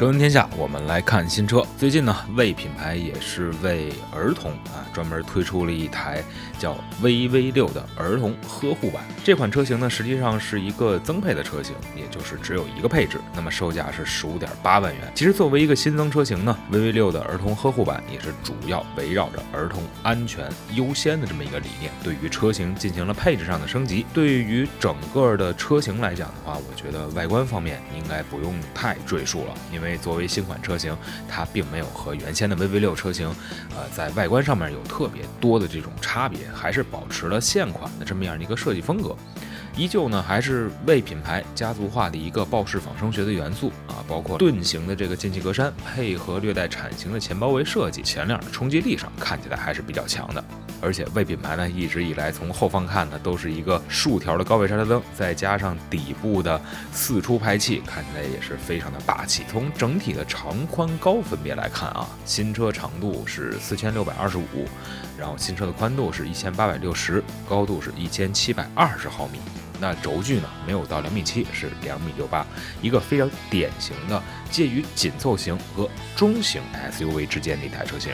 车闻天下，我们来看新车。最近呢，魏品牌也是为儿童啊专门推出了一台叫 VV 六的儿童呵护版。这款车型呢，实际上是一个增配的车型，也就是只有一个配置。那么售价是十五点八万元。其实作为一个新增车型呢，VV 六的儿童呵护版也是主要围绕着儿童安全优先的这么一个理念，对于车型进行了配置上的升级。对于整个的车型来讲的话，我觉得外观方面应该不用太赘述了，因为作为新款车型，它并没有和原先的 VV 六车型，呃，在外观上面有特别多的这种差别，还是保持了现款的这么样的一个设计风格。依旧呢，还是为品牌家族化的一个豹式仿生学的元素啊，包括盾形的这个进气格栅，配合略带铲形的前包围设计，前脸的冲击力上看起来还是比较强的。而且魏品牌呢，一直以来从后方看呢，都是一个竖条的高位刹车灯，再加上底部的四出排气，看起来也是非常的霸气。从整体的长宽高分别来看啊，新车长度是四千六百二十五，然后新车的宽度是一千八百六十，高度是一千七百二十毫米。那轴距呢，没有到两米七，是两米六八，一个非常典型的介于紧凑型和中型 SUV 之间的一台车型。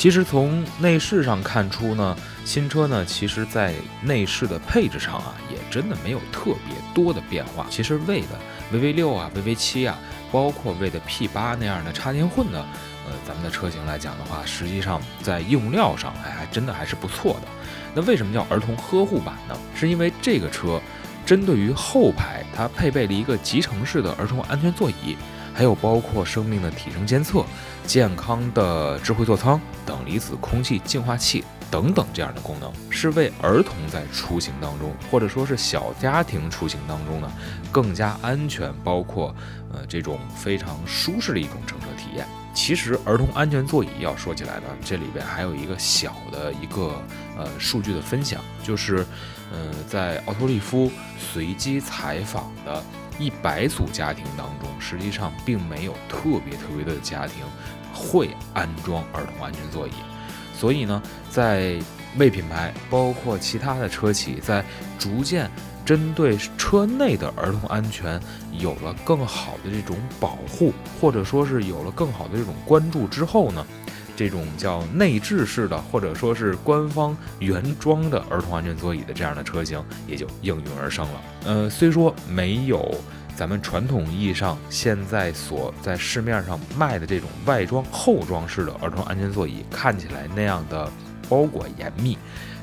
其实从内饰上看出呢，新车呢，其实在内饰的配置上啊，也真的没有特别多的变化。其实为的 VV 六啊、VV 七啊，包括为的 P 八那样的插电混的，呃，咱们的车型来讲的话，实际上在用料上，哎，还真的还是不错的。那为什么叫儿童呵护版呢？是因为这个车。针对于后排，它配备了一个集成式的儿童安全座椅，还有包括生命的体征监测、健康的智慧座舱等离子空气净化器等等这样的功能，是为儿童在出行当中，或者说是小家庭出行当中呢，更加安全，包括呃这种非常舒适的一种乘车体验。其实儿童安全座椅要说起来呢，这里边还有一个小的一个呃数据的分享，就是，呃，在奥托利夫随机采访的一百组家庭当中，实际上并没有特别特别多的家庭会安装儿童安全座椅，所以呢，在为品牌包括其他的车企在逐渐。针对车内的儿童安全有了更好的这种保护，或者说是有了更好的这种关注之后呢，这种叫内置式的，或者说是官方原装的儿童安全座椅的这样的车型也就应运而生了。呃，虽说没有咱们传统意义上现在所在市面上卖的这种外装后装式的儿童安全座椅看起来那样的包裹严密。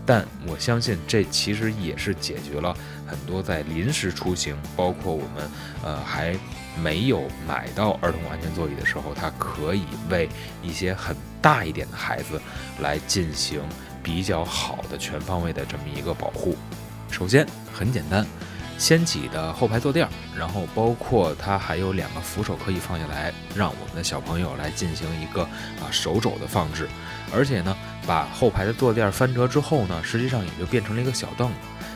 但我相信，这其实也是解决了很多在临时出行，包括我们呃还没有买到儿童安全座椅的时候，它可以为一些很大一点的孩子来进行比较好的全方位的这么一个保护。首先很简单，掀起的后排坐垫，然后包括它还有两个扶手可以放下来，让我们的小朋友来进行一个啊手肘的放置，而且呢。把后排的坐垫翻折之后呢，实际上也就变成了一个小凳子。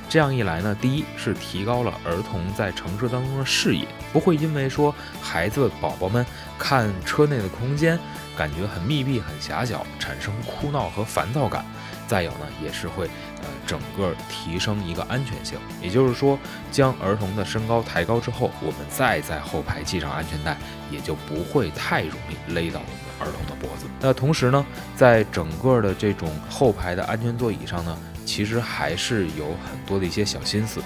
这样一来呢，第一是提高了儿童在乘车当中的视野，不会因为说孩子宝宝们看车内的空间感觉很密闭、很狭小，产生哭闹和烦躁感。再有呢，也是会呃整个提升一个安全性。也就是说，将儿童的身高抬高之后，我们再在后排系上安全带，也就不会太容易勒到我们儿童的脖子。那同时呢，在整个的这种后排的安全座椅上呢。其实还是有很多的一些小心思，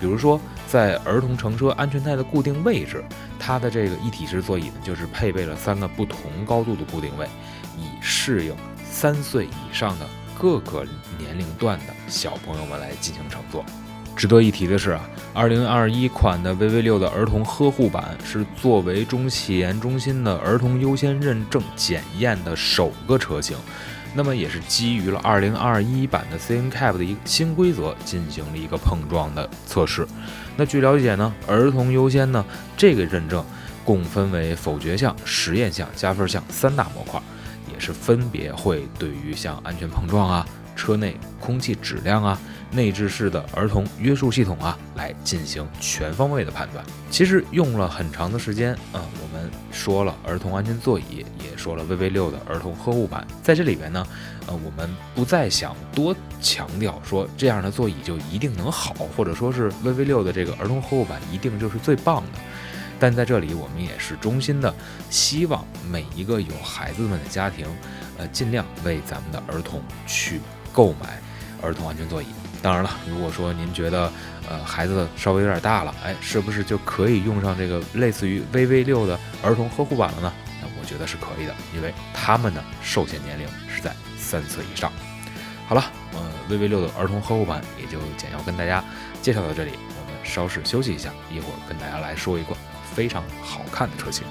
比如说在儿童乘车安全带的固定位置，它的这个一体式座椅呢，就是配备了三个不同高度的固定位，以适应三岁以上的各个年龄段的小朋友们来进行乘坐。值得一提的是啊，二零二一款的 VV 六的儿童呵护版是作为中汽研中心的儿童优先认证检验的首个车型。那么也是基于了二零二一版的 C N C A P 的一个新规则进行了一个碰撞的测试。那据了解呢，儿童优先呢这个认证共分为否决项、实验项、加分项三大模块，是分别会对于像安全碰撞啊、车内空气质量啊、内置式的儿童约束系统啊，来进行全方位的判断。其实用了很长的时间啊，我们说了儿童安全座椅，也说了 VV 六的儿童呵护版，在这里边呢，呃，我们不再想多强调说这样的座椅就一定能好，或者说是 VV 六的这个儿童呵护版一定就是最棒的。但在这里，我们也是衷心的希望每一个有孩子们的家庭，呃，尽量为咱们的儿童去购买儿童安全座椅。当然了，如果说您觉得，呃，孩子稍微有点大了，哎，是不是就可以用上这个类似于 VV 六的儿童呵护版了呢？那我觉得是可以的，因为他们的受限年龄是在三岁以上。好了，呃，VV 六的儿童呵护版也就简要跟大家介绍到这里，我们稍事休息一下，一会儿跟大家来说一个非常好看的车型。